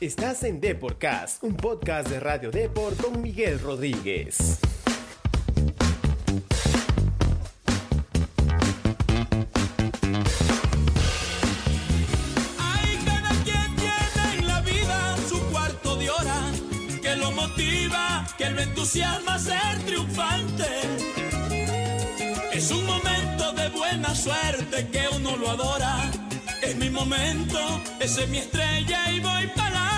Estás en Deporcast, un podcast de Radio Depor con Miguel Rodríguez. Hay cada quien tiene en la vida su cuarto de hora que lo motiva, que lo entusiasma a ser triunfante. Es un momento de buena suerte que uno lo adora. Es mi momento, esa es mi estrella y voy para.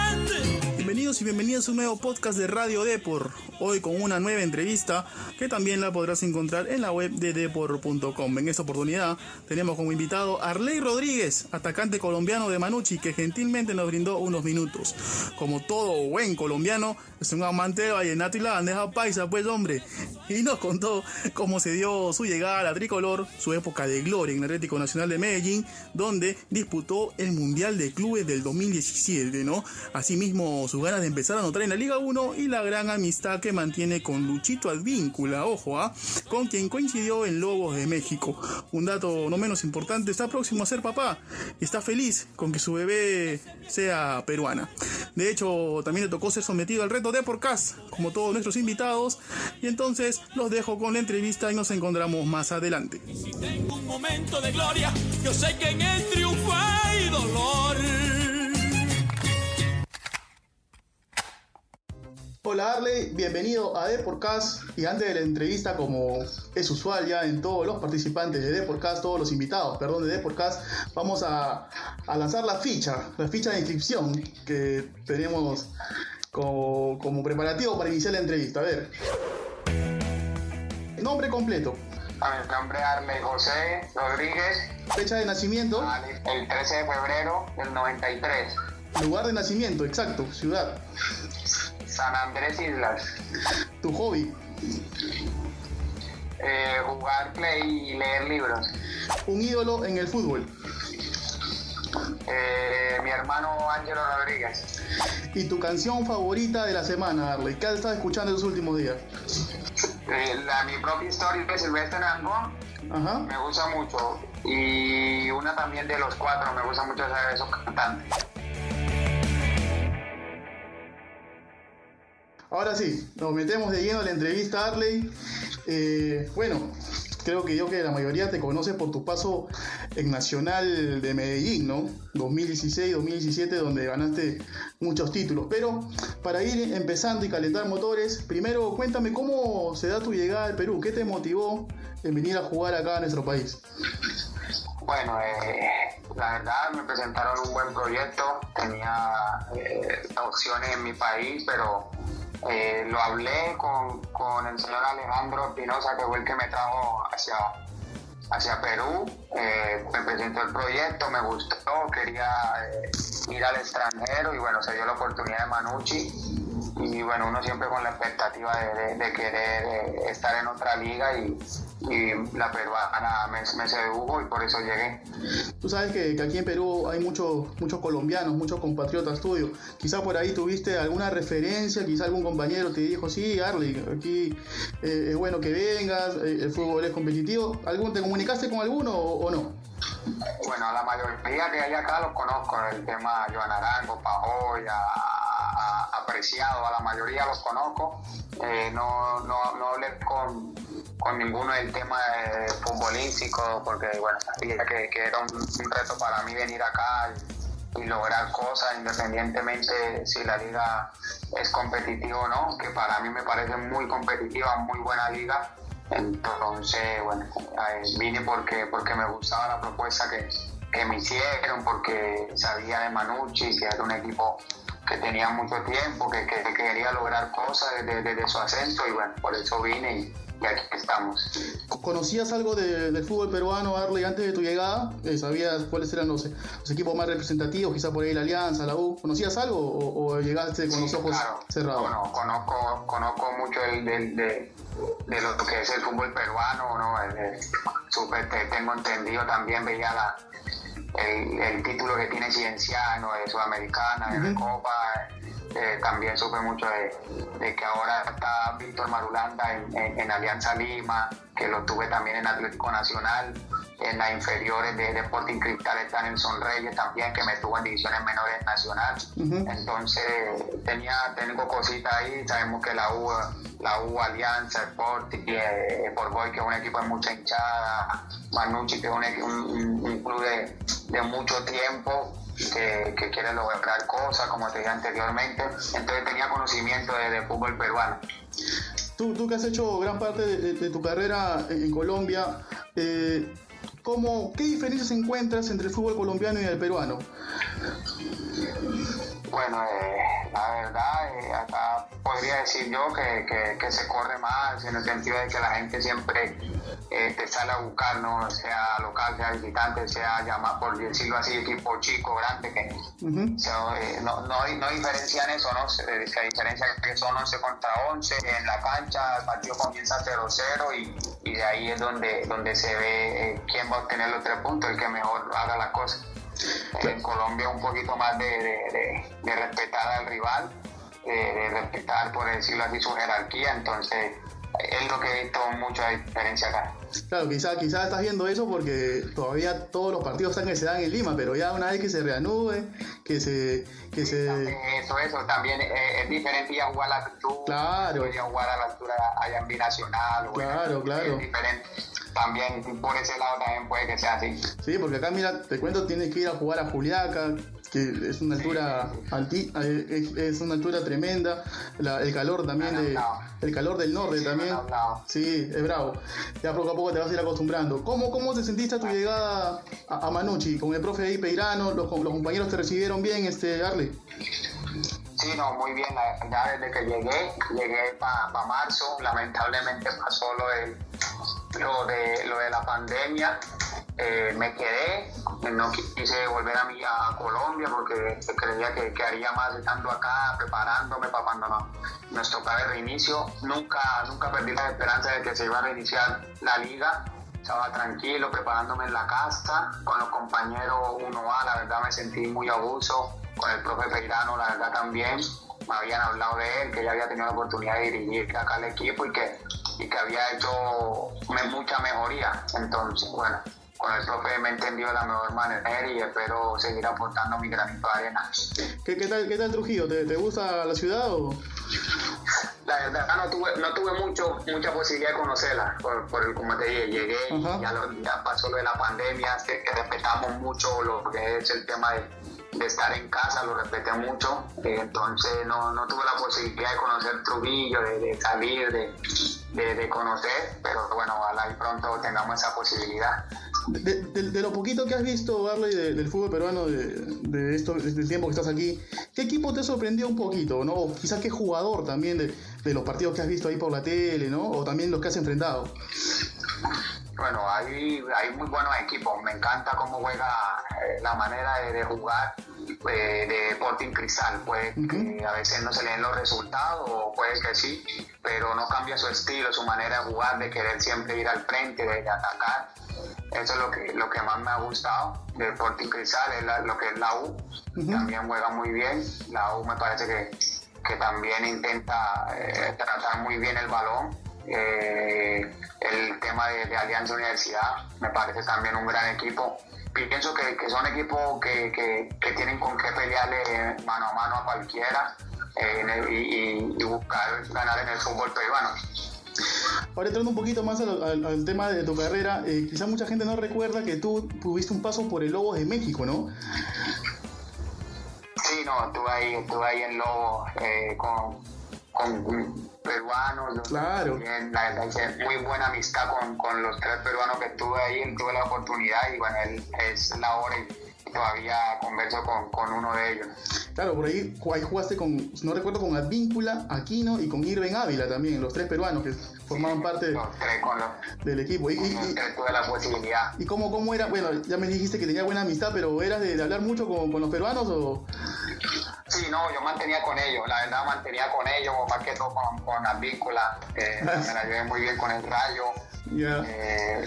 Bienvenidos y bienvenidas a un nuevo podcast de Radio Depor. Hoy con una nueva entrevista que también la podrás encontrar en la web de depor.com. En esta oportunidad tenemos como invitado a Arley Rodríguez, atacante colombiano de Manucci, que gentilmente nos brindó unos minutos. Como todo buen colombiano, es un amante de vallenato y la bandeja paisa, pues hombre. Y nos contó cómo se dio su llegada a la tricolor, su época de gloria en el Atlético Nacional de Medellín, donde disputó el Mundial de Clubes del 2017, ¿no? Asimismo, sus de empezar a anotar en la Liga 1 y la gran amistad que mantiene con Luchito Advíncula, ojo, ¿ah? con quien coincidió en Lobos de México. Un dato no menos importante, está próximo a ser papá y está feliz con que su bebé sea peruana. De hecho, también le tocó ser sometido al reto de Porcast, como todos nuestros invitados, y entonces los dejo con la entrevista y nos encontramos más adelante. Si tengo un momento de gloria, yo sé que en el triunfo hay dolor. Hola Arley, bienvenido a Deporcast. Y antes de la entrevista como es usual ya en todos los participantes de Deporcast, todos los invitados, perdón, de Deporcast, vamos a, a lanzar la ficha, la ficha de inscripción que tenemos como, como preparativo para iniciar la entrevista. A ver. Nombre completo, A mi nombre Arley José Rodríguez, fecha de nacimiento, el 13 de febrero del 93, lugar de nacimiento, exacto, ciudad, San Andrés Islas. tu hobby, Eh, jugar play y leer libros. un ídolo en el fútbol Eh, mi hermano Ángelo Rodríguez. y tu canción favorita de la semana, Arley. ¿Qué has estado escuchando en los últimos días? Eh, la, mi propia historia de Silvestre Nangón Ajá. me gusta mucho. Y una también de los cuatro, me gusta mucho saber esos cantantes. Ahora sí, nos metemos de lleno en la entrevista, Arley. Eh, bueno, creo que yo que la mayoría te conoce por tu paso en Nacional de Medellín, ¿no? 2016, 2017, donde ganaste muchos títulos. Pero para ir empezando y calentar motores, primero cuéntame cómo se da tu llegada al Perú, qué te motivó en venir a jugar acá a nuestro país. Bueno, eh, la verdad me presentaron un buen proyecto, tenía eh, opciones en mi país, pero eh, lo hablé con, con el señor Alejandro Espinosa, que fue el que me trajo hacia, hacia Perú, eh, me presentó el proyecto, me gustó, quería eh, ir al extranjero y bueno, se dio la oportunidad de Manucci y bueno, uno siempre con la expectativa de, de- de querer eh, estar en otra liga y, y la peruana me, me sedujo y por eso llegué. Tú sabes que, que aquí en Perú hay muchos muchos colombianos, muchos compatriotas tuyos. Quizá por ahí tuviste alguna referencia, quizá algún compañero te dijo, sí, Arley, aquí eh, es bueno que vengas, eh, el fútbol es competitivo. ¿Algún, ¿Te comunicaste con alguno o, o no? Bueno, la mayoría que hay acá los conozco, el tema Joan Arango, Pajoy, Apreciado, a la mayoría los conozco. Eh, no, no, no hablé con, con ninguno del tema eh, futbolístico porque, bueno, sabía que, que era un, un reto para mí venir acá y, y lograr cosas independientemente si la liga es competitiva o no, que para mí me parece muy competitiva, muy buena liga. Entonces, bueno, vine porque, porque me gustaba la propuesta que, que me hicieron, porque sabía de Manucci, que era un equipo que tenía mucho tiempo, que, que- que quería lograr cosas desde, desde su ascenso y bueno, por eso vine y, y aquí estamos. ¿Conocías algo de- del fútbol peruano, Arley, antes de tu llegada? Eh, ¿Sabías cuáles eran los, los equipos más representativos? Quizá por ahí la Alianza, la U. ¿Conocías algo o, o llegaste con los Sí, ojos claro. cerrados? Bueno, conozco, conozco mucho el, del- de, de lo que es el fútbol peruano, ¿no? El- el- supe- te- tengo entendido también, veía la, el, el título que tiene Cienciano de Sudamericana, de Ujú. Recopa, Eh, también supe mucho de, que ahora está Víctor Marulanda en, Alianza Lima, que lo tuve también en Atlético Nacional, en las inferiores de Deporting Cristal está Nelson Reyes también, que me tuvo en divisiones menores nacional. Entonces tenía, tengo cositas ahí, sabemos que la U, la U Alianza, Sporting, eh, Boy, que es un equipo de mucha hinchada, Manucci, que es un, club de, de mucho tiempo, que, que quiere lograr cosas, como te dije anteriormente. Entonces tenía conocimiento de, fútbol peruano. Tú, tú, que has hecho gran parte de, tu carrera en Colombia, eh, ¿cómo, ¿qué diferencias encuentras entre el fútbol colombiano y el peruano? Bueno, eh, la verdad, eh, acá podría decir yo que, que, se corre más en el sentido de que la gente siempre eh, te sale a buscar, ¿no? sea local, sea visitante, sea llamar, por decirlo así, equipo chico, grande, que no, no, hay, no diferencia en eso, ¿no? Se, se diferencia que son 11 contra 11, en la cancha el partido comienza 0-0 y, y, de ahí es donde, donde se ve quién va a obtener los tres puntos, el que mejor haga la cosa. En Colombia un poquito más de, respetar al rival, de respetar, por decirlo así, su jerarquía, entonces es lo que he visto mucha diferencia acá. Claro, quizás quizá estás viendo eso porque todavía todos los partidos están que se dan en Lima, pero ya una vez que se reanude, que se... Que se... Eso, eso, también es, diferente ya jugar a la altura, claro. jugar a la altura allá en Binacional, claro, claro. es diferente también por ese lado también puede que sea así. Sí, porque acá, mira, te cuento, tienes que ir a jugar a Juliaca, que es una altura eh, es, una altura tremenda, el calor también, de, el calor del norte también. Sí, es bravo. Ya poco a poco te vas a ir acostumbrando. ¿Cómo, cómo te sentiste a tu llegada a, Manucci? Con el profe ahí Peirano, los, los compañeros te recibieron bien, este Arley. Sí, no, muy bien. Ya desde que llegué, llegué para marzo. Lamentablemente pasó lo de, lo de, lo de la pandemia. Eh, me quedé, no quise volver a, mi, a Colombia porque creía que, haría más estando acá, preparándome para cuando no, nos tocara el reinicio. Nunca, nunca perdí la esperanza de que se iba a reiniciar la liga. Estaba tranquilo, preparándome en la casa, con los compañeros uno a la verdad me sentí muy abuso con el profe Peirano, la verdad también me habían hablado de él, que ya había tenido la oportunidad de dirigir acá al equipo y que, y que había hecho mucha mejoría. Entonces, bueno, con el profe me de la mejor manera y espero seguir aportando mi granito de arena. ¿Qué, qué, tal, qué tal Trujillo? ¿Te, ¿Te, gusta la ciudad o...? La verdad no tuve, no tuve mucho, mucha posibilidad de conocerla, por, por como te dije, llegué y ya, ya, pasó lo de la pandemia, que respetamos mucho lo que es el tema de de estar en casa, lo respeté mucho, entonces no, no, tuve la posibilidad de conocer Trujillo, de, salir, de, de, conocer, pero bueno, ojalá y pronto tengamos esa posibilidad. De, lo poquito que has visto, Barley, del fútbol peruano, de, esto, desde el tiempo que estás aquí, ¿qué equipo te sorprendió un poquito, no? O quizás qué jugador también de, los partidos que has visto ahí por la tele, ¿no? O también los que has enfrentado. Bueno, hay, hay muy buenos equipos. Me encanta cómo juega eh, la manera de, jugar eh, de Sporting Cristal. Puede que a veces no se le den los resultados, o puede que sí, pero no cambia su estilo, su manera de jugar, de querer siempre ir al frente, de, atacar. Eso es lo que, lo que más me ha gustado de Sporting Cristal, es lo que es la U. También juega muy bien. La U me parece que, que también intenta eh, tratar muy bien el balón eh, el tema de, Alianza Universidad me parece también un gran equipo. Pienso que, son equipos que, tienen con qué pelearle mano a mano a cualquiera eh, y, buscar ganar en el fútbol peruano. Ahora entrando un poquito más al, tema de tu carrera, eh, quizás mucha gente no recuerda que tú tuviste un paso por el Lobos de México, ¿no? Sí, no, estuve ahí, estuve ahí en Lobos con, con peruanos. Claro. la verdad hice muy buena amistad con, con, los tres peruanos que estuve ahí, tuve la oportunidad y bueno, él es la hora y todavía converso con, con, uno de ellos. Claro, por ahí, ahí, jugaste con, no recuerdo, con Advíncula, Aquino y con Irving Ávila también, los tres peruanos que formaban parte del equipo. Y, tuve la posibilidad. ¿Y cómo, cómo era? Bueno, ya me dijiste que tenía buena amistad, pero ¿eras de, hablar mucho con, con los peruanos o...? Sí, no, yo mantenía con ellos, la verdad mantenía con ellos, más que todo con, con las vínculas, eh, me la llevé muy bien con el Rayo, eh,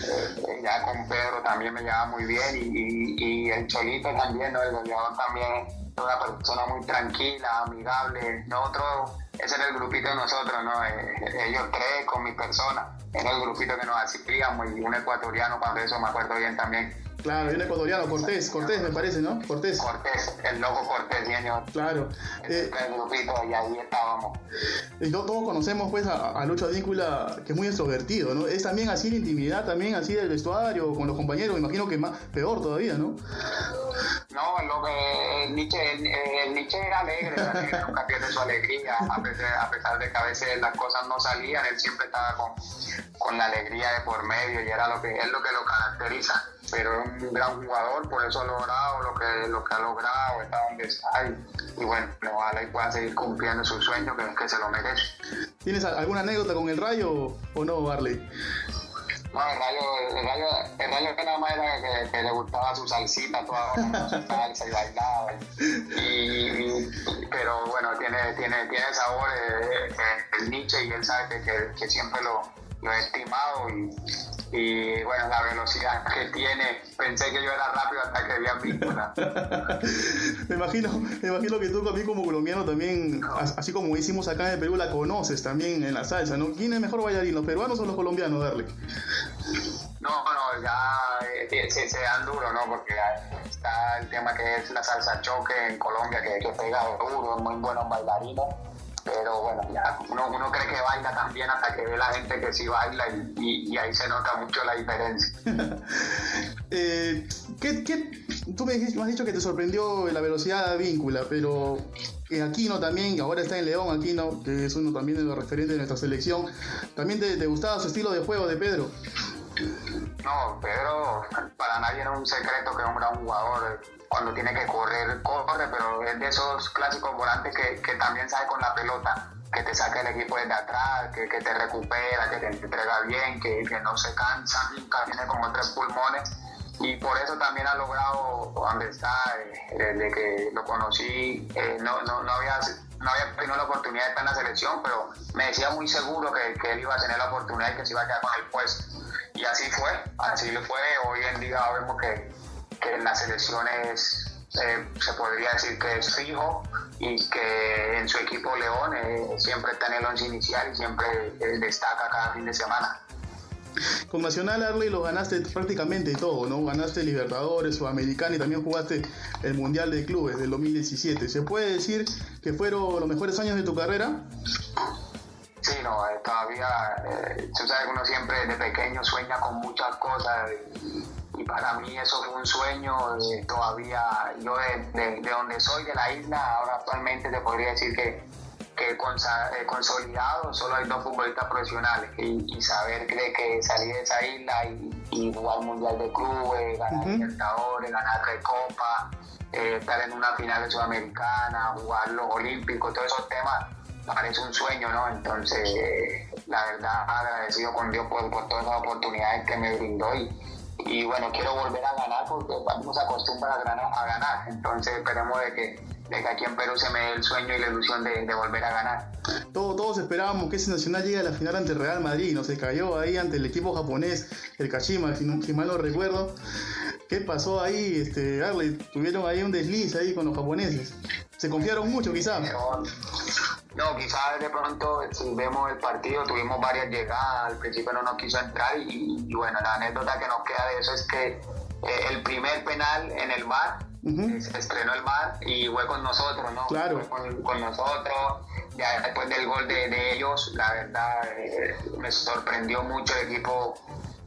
ya con Pedro también me llevaba muy bien y, y, el Cholito también, ¿no? el goleador también es una persona muy tranquila, amigable, nosotros, ese era el grupito de nosotros, ¿no? Eh, ellos tres con mi persona, era el grupito que nos asistíamos y un ecuatoriano, cuando eso me acuerdo bien también Claro, y un ecuatoriano, Cortés, Cortés me parece, ¿no? Cortés. Cortés, el loco Cortés, señor. Claro. Eh, el grupito, y ahí estábamos. Y todos conocemos pues a, Lucho Adíncula, que es muy extrovertido, ¿no? Es también así la intimidad, también así del vestuario, con los compañeros, me imagino que más, peor todavía, ¿no? No, lo que el Nietzsche, el, Nietzsche era alegre, nunca pierde su alegría, a pesar, a pesar, de que a veces las cosas no salían, él siempre estaba con, con la alegría de por medio y era lo que es lo que lo caracteriza pero es un gran jugador, por eso ha logrado lo que, lo que ha logrado, está donde está y, bueno, ojalá y pueda seguir cumpliendo su sueño que, que se lo merece. ¿Tienes alguna anécdota con el Rayo o no, Barley? No, el rayo, el rayo, el rayo que nada más era que, le gustaba su salsita, toda su salsa y bailaba. Y, pero bueno, tiene, tiene, tiene sabor eh, eh, el Nietzsche y él sabe que, que siempre lo, lo he estimado y, y bueno, la velocidad que tiene, pensé que yo era rápido hasta que vi a Víctora. me imagino, me imagino que tú también como colombiano también, así como hicimos acá en el Perú, la conoces también en la salsa, ¿no? ¿Quién es mejor bailarín, los peruanos o los colombianos, Darle? No, no, ya eh, se, se, dan duro, ¿no? Porque está el tema que es la salsa choque en Colombia, que, que pega duro, muy buenos bailarines pero bueno, ya uno, uno cree que baila también hasta que ve la gente que sí baila y, ahí se nota mucho la diferencia. eh, ¿qué, qué, tú me, has dicho que te sorprendió la velocidad de víncula, pero Aquino también, ahora está en León, Aquino, que es uno también de los referentes de nuestra selección, ¿también te, te gustaba su estilo de juego de Pedro? No, Pedro, para nadie era un secreto que es un gran jugador. Cuando tiene que correr, corre, pero es de esos clásicos volantes que, que también sabe con la pelota, que te saca el equipo desde atrás, que, que te recupera, que te entrega bien, que, que no se cansa, nunca tiene como tres pulmones. Y por eso también ha logrado donde está, eh, desde que lo conocí, eh, no, no, no había no había tenido la oportunidad de estar en la selección, pero me decía muy seguro que, que, él iba a tener la oportunidad y que se iba a quedar con el puesto. Y así fue, así lo fue. Hoy en día vemos que, que en las selecciones eh, se podría decir que es fijo y que en su equipo León eh, siempre está en el once inicial y siempre eh, destaca cada fin de semana. Con Nacional Arley lo ganaste prácticamente todo, ¿no? Ganaste Libertadores, Sudamericana y también jugaste el Mundial de Clubes del 2017. ¿Se puede decir que fueron los mejores años de tu carrera? Sí, no, eh, todavía, eh, tú sabes que uno siempre desde pequeño sueña con muchas cosas y, para mí eso fue un sueño, eh, todavía yo de, donde soy, de la isla, ahora actualmente te podría decir que, que consolidado solo hay dos futbolistas profesionales y, saber que, que salir de esa isla y, jugar Mundial de Clubes, ganar Libertadores, ganar Recopa, estar en una final de Sudamericana, jugar los Olímpicos, todos esos temas parece un sueño, ¿no? Entonces, la verdad, agradecido con Dios por, todas las oportunidades que me brindó y, y bueno, quiero volver a ganar porque nos acostumbra a ganar, a ganar. entonces esperemos de que, de que aquí en Perú se me dé el sueño y la ilusión de, de volver a ganar. Todos, todos esperábamos que ese Nacional llegue a la final ante el Real Madrid, no se cayó ahí ante el equipo japonés, el Kashima, si, si mal no recuerdo. ¿Qué pasó ahí, este, Arley? Tuvieron ahí un desliz ahí con los japoneses. Se confiaron mucho, quizás. No, quizás de pronto si vemos el partido, tuvimos varias llegadas, al principio no nos quiso entrar y, bueno, la anécdota que nos queda de eso es que eh, el primer penal en el bar, se estrenó el bar y fue con nosotros, ¿no? Claro. Fue con, nosotros, ya después del gol de, ellos, la verdad eh, me sorprendió mucho el equipo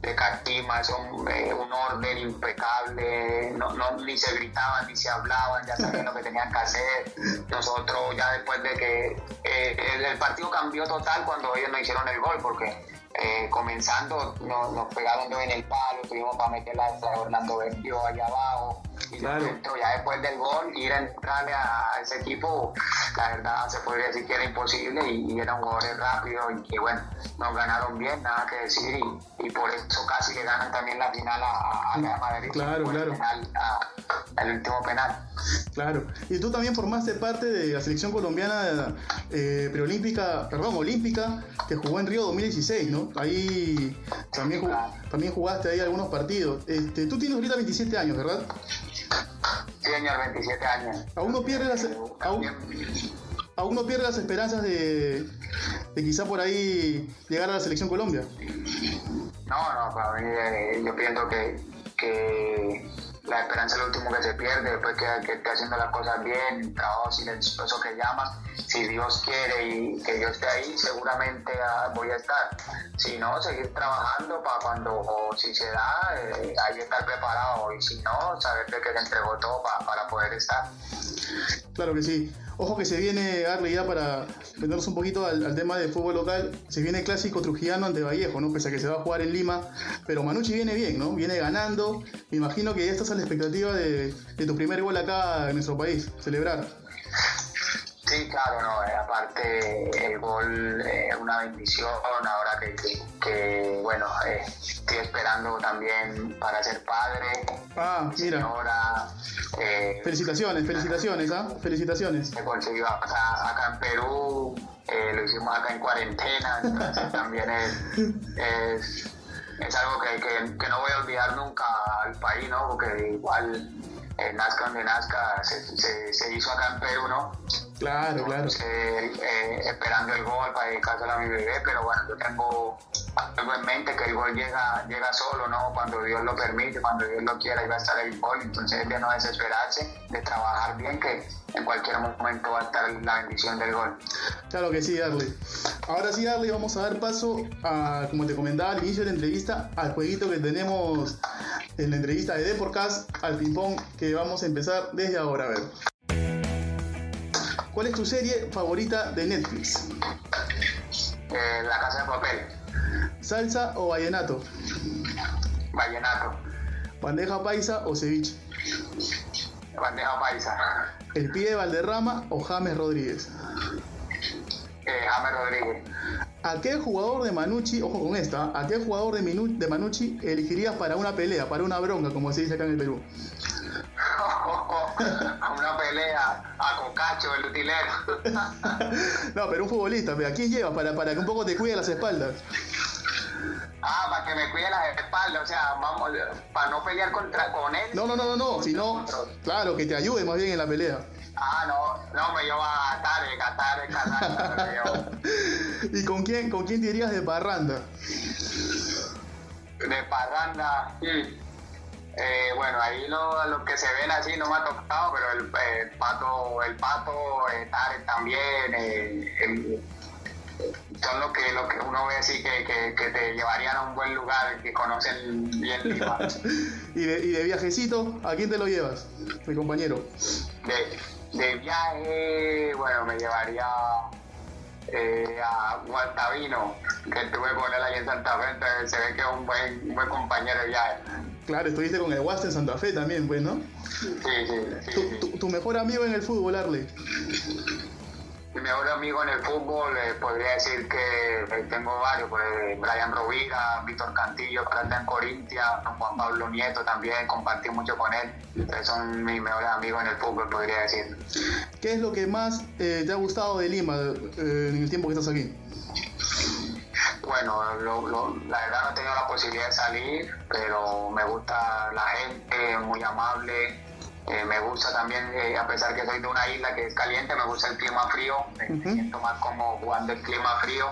de Catima, son eh, un orden impecable, no, no, ni se gritaban ni se hablaban, ya sabían lo que tenían que hacer. Nosotros ya después de que eh, el, partido cambió total cuando ellos nos hicieron el gol, porque eh, comenzando nos, nos, pegaron en el palo, tuvimos para meterla a Orlando Vecchio allá abajo. Y ya después del gol, ir a entrarle a, ese equipo, la verdad se podría decir que era imposible y, eran jugadores rápidos y que bueno, nos ganaron bien, nada que decir y, por eso casi le ganan también la final a, a, Madrid. Claro, claro. a, el último penal. Claro. Y tú también formaste parte de la selección colombiana eh, preolímpica, perdón, olímpica, que jugó en Río 2016, ¿no? Ahí también, jug- también jugaste ahí algunos partidos. Este, tú tienes ahorita 27 años, ¿verdad? Sí, señor, 27 años. Aún no pierdes las, aún, aún no pierdes las esperanzas de, de quizá por ahí llegar a la selección Colombia. No, no, para mí eh, yo pienso que, que la esperanza es lo último que se pierde, después que, esté haciendo las cosas bien, trabajo silencioso que llama, si Dios quiere y que yo esté ahí, seguramente ah, voy a estar. Si no, seguir trabajando para cuando, o si se da, eh, ahí estar preparado, y si no, saber de que se entregó todo pa- para poder estar. Claro que sí. Ojo que se viene, Arle, ya para meternos un poquito al, al tema del fútbol local, se viene el clásico trujillano ante Vallejo, ¿no? Pese a que se va a jugar en Lima, pero Manucci viene bien, ¿no? Viene ganando. Me imagino que ya estás a la expectativa de, de tu primer gol acá en nuestro país, celebrar. Sí, claro, no, eh, aparte el gol es una bendición ahora que, que, que, bueno, eh, estoy esperando también para ser padre, Ah, mira. señora, eh, Felicitaciones, felicitaciones, ¿ah? Felicitaciones. se consiguió acá, acá en Perú, eh, lo hicimos acá en cuarentena, entonces también es, es, es algo que, que, que no voy a olvidar nunca al país, ¿no? Porque igual eh, nazca donde nazca, se, se, se hizo acá en Perú, ¿no? Claro, claro. Entonces, eh, esperando el gol para dedicárselo a mi bebé, pero bueno, yo tengo algo en mente que el gol llega, llega solo, ¿no? Cuando Dios lo permite, cuando Dios lo quiera, y va a estar el gol, entonces es de no desesperarse, de trabajar bien, que en cualquier momento va a estar la bendición del gol. Claro que sí, Arle. Ahora sí, Arle, vamos a dar paso a, como te comentaba al inicio de la entrevista, al jueguito que tenemos en la entrevista de Deporcast, al ping-pong que vamos a empezar desde ahora. A ver. ¿Cuál es tu serie favorita de Netflix? Eh, la casa de papel, ¿Salsa o vallenato? vallenato, ¿Bandeja paisa o ceviche? bandeja paisa, ¿El pie de Valderrama o James Rodríguez? eh, James Rodríguez. ¿A qué jugador de Manucci, ojo con esta, a qué jugador de, Minu- de Manucci elegirías para una pelea, para una bronca, como se dice acá en el Perú? a una pelea, a Cocacho, el utilero. No, pero un futbolista, ¿a quién llevas para, para que un poco te cuide las espaldas? Ah, para que me cuide las espaldas, o sea, vamos, para no pelear contra, con él. No, no, no, no, no, sino, claro, que te ayude más bien en la pelea. Ah, no, no, me lleva a Tarek, a Tarek, me llevo. ¿Y con quién, con quién te irías de parranda? De parranda. mm, Eh, bueno, ahí lo, lo que se ven así no me ha tocado, pero el, eh, pato, el pato, eh, Tarek también, eh, el- son lo que, lo que uno ve así que, que, que te llevarían a un buen lugar, que conocen bien Lima. ¿Y de, y de viajecito, a quién te lo llevas? Mi compañero. De, de viaje, bueno, me llevaría eh, a Guantavino, que estuve con él ahí en Santa Fe, entonces se ve que es un buen, buen compañero de viaje. Claro, estuviste con el Huasta en Santa Fe también, pues, ¿no? Sí, sí, sí. Tu, sí. tu- tu mejor amigo en el fútbol, Arley. Mi mejor amigo en el fútbol, eh, podría decir que eh, tengo varios, pues, Brian Rovira, Víctor Cantillo, que en Corintia, Juan Pablo Nieto también, compartí mucho con él. Entonces son mis mejores amigos en el fútbol, podría decir. ¿Qué es lo que más eh, te ha gustado de Lima eh, en el tiempo que estás aquí? Bueno, lo- lo- la verdad no he tenido la posibilidad de salir, pero me gusta la gente, muy amable. Eh, me gusta también, eh, a pesar que soy de una isla que es caliente, me gusta el clima frío. Me siento más como jugando el clima frío.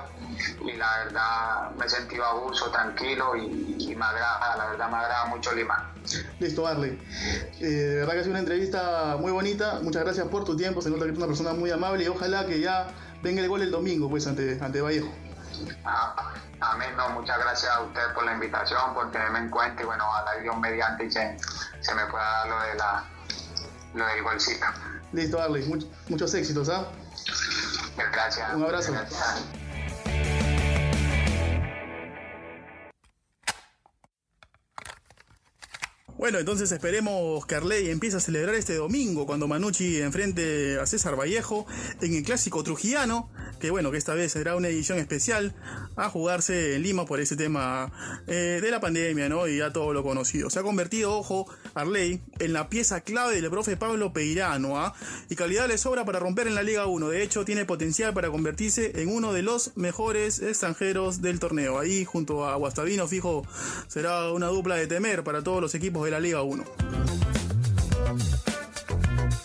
Y la verdad me he sentido a gusto, tranquilo y, y me agrada, la verdad me agrada mucho Lima. Listo, Arley. Eh, de verdad que ha sido una entrevista muy bonita. Muchas gracias por tu tiempo. Se nota que eres una persona muy amable y ojalá que ya venga el gol el domingo, pues, ante, ante Vallejo. Ah, Amén, no, muchas gracias a ustedes por la invitación, por tenerme en cuenta y bueno, ojalá Dios mediante y se, se me pueda dar lo, de la, lo del golcito. Listo, Arley. Much- muchos éxitos, ¿ah? Gracias. Un abrazo. Gracias. Bueno, entonces esperemos que Arley empiece a celebrar este domingo cuando Manucci enfrente a César Vallejo en el clásico trujillano, que bueno, que esta vez será una edición especial a jugarse en Lima por ese tema eh, de la pandemia, ¿no? Y ya todo lo conocido. Se ha convertido, ojo, Arley en la pieza clave del profe Pablo Peirano, ¿ah? y calidad le sobra para romper en la Liga 1. De hecho, tiene potencial para convertirse en uno de los mejores extranjeros del torneo. Ahí, junto a Guastavino, fijo, será una dupla de temer para todos los equipos de la Liga 1.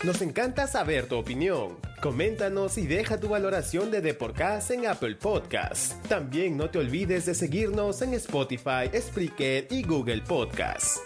Nos encanta saber tu opinión. Coméntanos y deja tu valoración de Deporcast en Apple Podcasts. También no te olvides de seguirnos en Spotify, Spreaker y Google Podcasts.